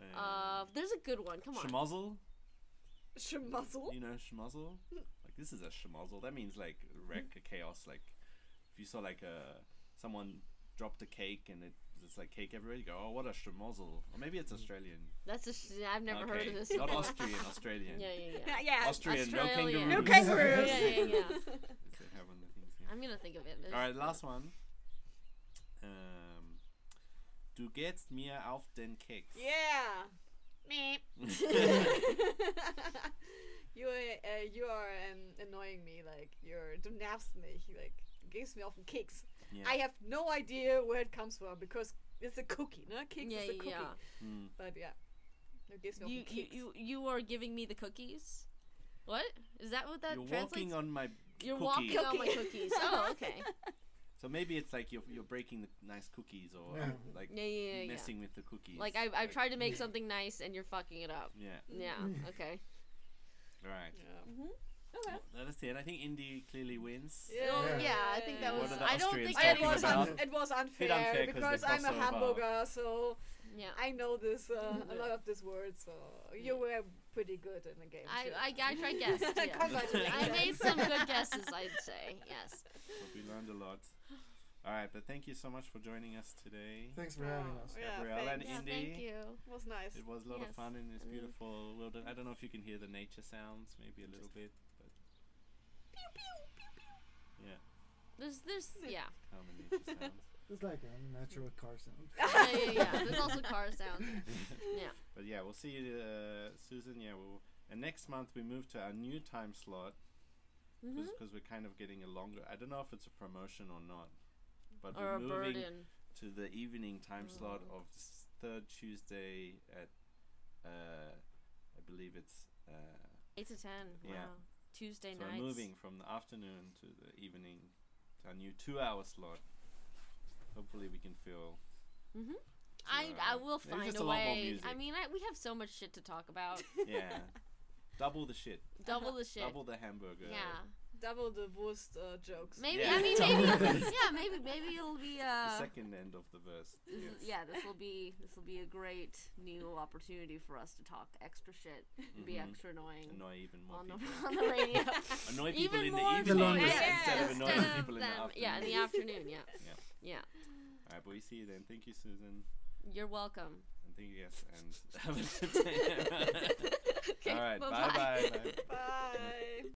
Uh, Uh, there's a good one. Come on. schmozzle. Schmuzzle. You know schmozzle? like this is a schmozzle. That means like wreck, a chaos. Like if you saw like a someone dropped a cake and it, it's like cake everywhere, you go, oh, what a schmozzle. Or maybe it's Australian. That's a sh- I've never heard of this. Not before. *laughs* Austrian, Australian. Yeah, yeah, yeah. Yeah, *laughs* yeah. Austrian, no Australian. kangaroos. No kangaroos. yeah, yeah, yeah. *laughs* They have on the things, yeah. I'm gonna think of it. All right, last one. Um, du gehst mir auf den Keks. Yeah. Me. you are, uh, you are um, annoying me. Like you're du nervst mich. Like gives me off kicks. Yeah. I have no idea where it comes from because it's a cookie, no? Keks Yeah, is a cookie. yeah. Hmm. But yeah, it gives me You, off you, kicks. you, you are giving me the cookies. What is that? What that You're translates? walking on my You're cookie. walking on my cookies. Oh, *laughs* okay. So maybe it's like you're, you're breaking the nice cookies or Yeah. like Yeah, yeah, yeah, yeah. messing with the cookies. Like I, I've tried to make something nice and you're fucking it up. Yeah. Yeah. Okay. All right. yeah. Mhm. Okay. Let us see. And I think Indy clearly wins. Yeah. Yeah. yeah, I think that was. are I don't Austrians think it was about? un- it was unfair, unfair 'cause they because I'm a cross hamburger, so Yeah. I know this uh, a lot of this word. So you were pretty good in the game. I, too. I, I, I guessed. *laughs* Yeah. Congratulations. I made some good guesses, I'd say. Yes. But we learned a lot. All right, but thank you so much for joining us today, Thanks for having Oh, us. Yeah, Gabrielle and thanks. Yeah, Indy. thank you. It was nice. It was a lot of fun in this And- beautiful wilderness. I don't know if you can hear the nature sounds, maybe a little bit, but yeah, There's, there's, yeah. calm and nature sounds. *laughs* It's like a natural car sound. *laughs* yeah, yeah, yeah. There's also car sounds. *laughs* Yeah. But yeah, we'll see you, uh, Susan. Yeah, we'll, and next month we move to our new time slot because we're kind of getting a longer. I don't know if it's a promotion or not, but Or we're moving burden. to the evening time slot Mm. of third Tuesday at, uh, I believe it's. Uh, Eight to ten. Wow. Tuesday so nights. we're moving from the afternoon to the evening, to our new two-hour slot. Hopefully, we can fill. hmm two I, I will find a a way. I mean, I, we have so much shit to talk about. Yeah, *laughs* double the shit, Double the shit. double the hamburger. Yeah. Double the worst uh, jokes. Maybe. Yeah. I mean, *laughs* maybe. yeah. Maybe. Maybe it'll be. The Uh, second end of the verse. this yes. is- yeah. This will be. This will be a great new opportunity for us to talk extra shit. and Be extra annoying. Annoy even more on the, people. *laughs* on the radio. *laughs* Annoy people Even in the more evening The longest. instead Yeah. of annoying Instead of people in the afternoon. Yeah, in the afternoon. Yeah. Yeah. Yeah. All right, but we see you then. Thank you, Susan. You're welcome. And thank you, yes, and have a good day. Okay, All right, bye bye-bye. bye. bye. Bye. Got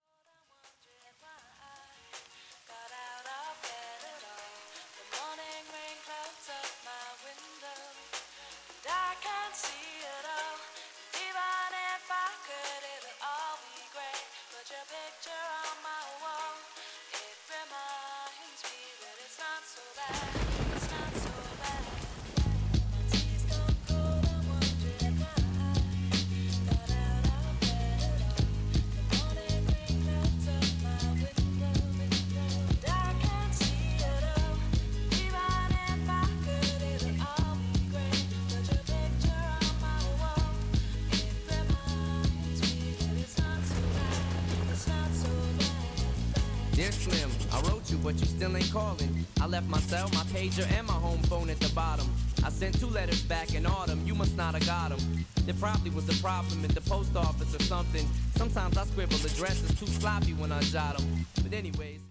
but you still ain't calling. I left my cell, my pager, and my home phone at the bottom. I sent two letters back in autumn, you must not have got them. There probably was a problem at the post office or something. Sometimes I scribble addresses too sloppy when I jot them. But anyways.